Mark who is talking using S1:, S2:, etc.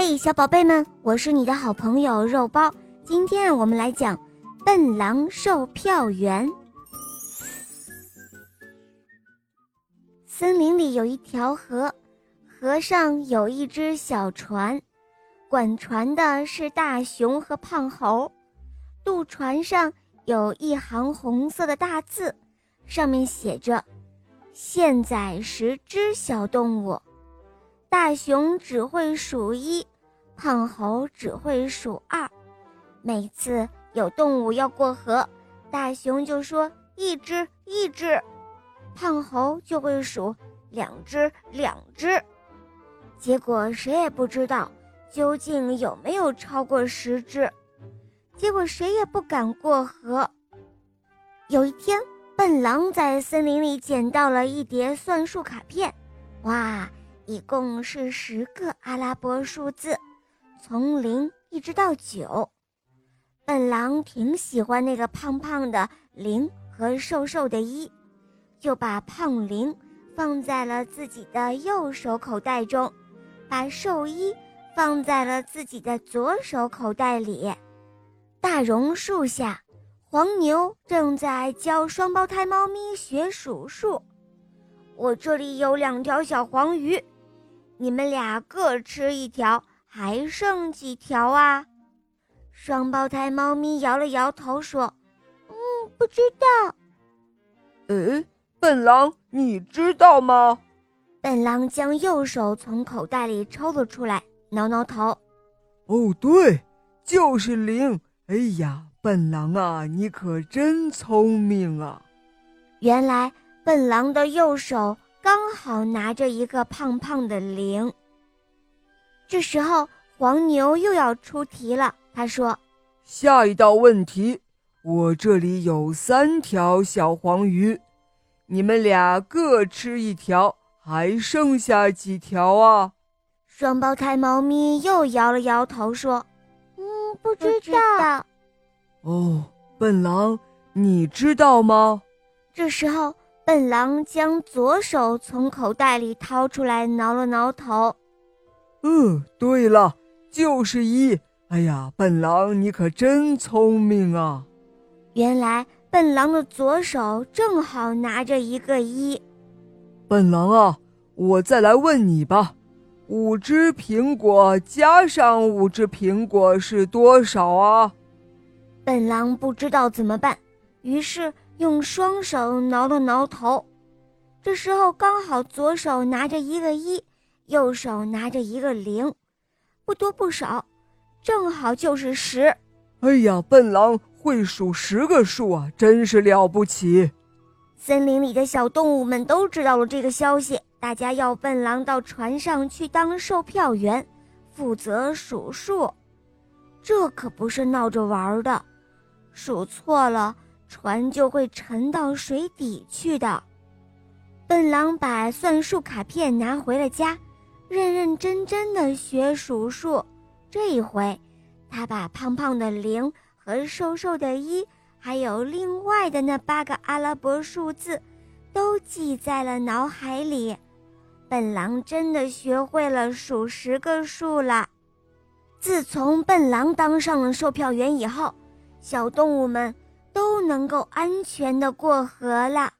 S1: 嘿，小宝贝们，我是你的好朋友肉包。今天我们来讲《笨狼售票员》。森林里有一条河，河上有一只小船，管船的是大熊和胖猴。渡船上有一行红色的大字，上面写着：“现载十只小动物。”大熊只会数一，胖猴只会数二。每次有动物要过河，大熊就说一只一只，胖猴就会数两只两只。结果谁也不知道究竟有没有超过十只。结果谁也不敢过河。有一天，笨狼在森林里捡到了一叠算术卡片，哇！一共是十个阿拉伯数字，从零一直到九。笨狼挺喜欢那个胖胖的零和瘦瘦的一，就把胖零放在了自己的右手口袋中，把瘦一放在了自己的左手口袋里。大榕树下，黄牛正在教双胞胎猫咪学数数。我这里有两条小黄鱼。你们俩各吃一条，还剩几条啊？双胞胎猫咪摇了摇头说：“嗯，不知道。”
S2: 哎，笨狼，你知道吗？
S1: 笨狼将右手从口袋里抽了出来，挠挠头：“
S2: 哦，对，就是零。哎呀，笨狼啊，你可真聪明啊！
S1: 原来笨狼的右手。”刚好拿着一个胖胖的铃。这时候，黄牛又要出题了。他说：“
S2: 下一道问题，我这里有三条小黄鱼，你们俩各吃一条，还剩下几条啊？”
S1: 双胞胎猫咪又摇了摇头说：“嗯，不知道。”
S2: 哦，笨狼，你知道吗？
S1: 这时候。笨狼将左手从口袋里掏出来，挠了挠头。
S2: 嗯，对了，就是一。哎呀，笨狼，你可真聪明啊！
S1: 原来笨狼的左手正好拿着一个一。
S2: 笨狼啊，我再来问你吧，五只苹果加上五只苹果是多少啊？
S1: 笨狼不知道怎么办，于是。用双手挠了挠头，这时候刚好左手拿着一个一，右手拿着一个零，不多不少，正好就是十。
S2: 哎呀，笨狼会数十个数啊，真是了不起！
S1: 森林里的小动物们都知道了这个消息，大家要笨狼到船上去当售票员，负责数数。这可不是闹着玩的，数错了。船就会沉到水底去的。笨狼把算术卡片拿回了家，认认真真的学数数。这一回，他把胖胖的零和瘦瘦的一，还有另外的那八个阿拉伯数字，都记在了脑海里。笨狼真的学会了数十个数了。自从笨狼当上了售票员以后，小动物们。都能够安全的过河了。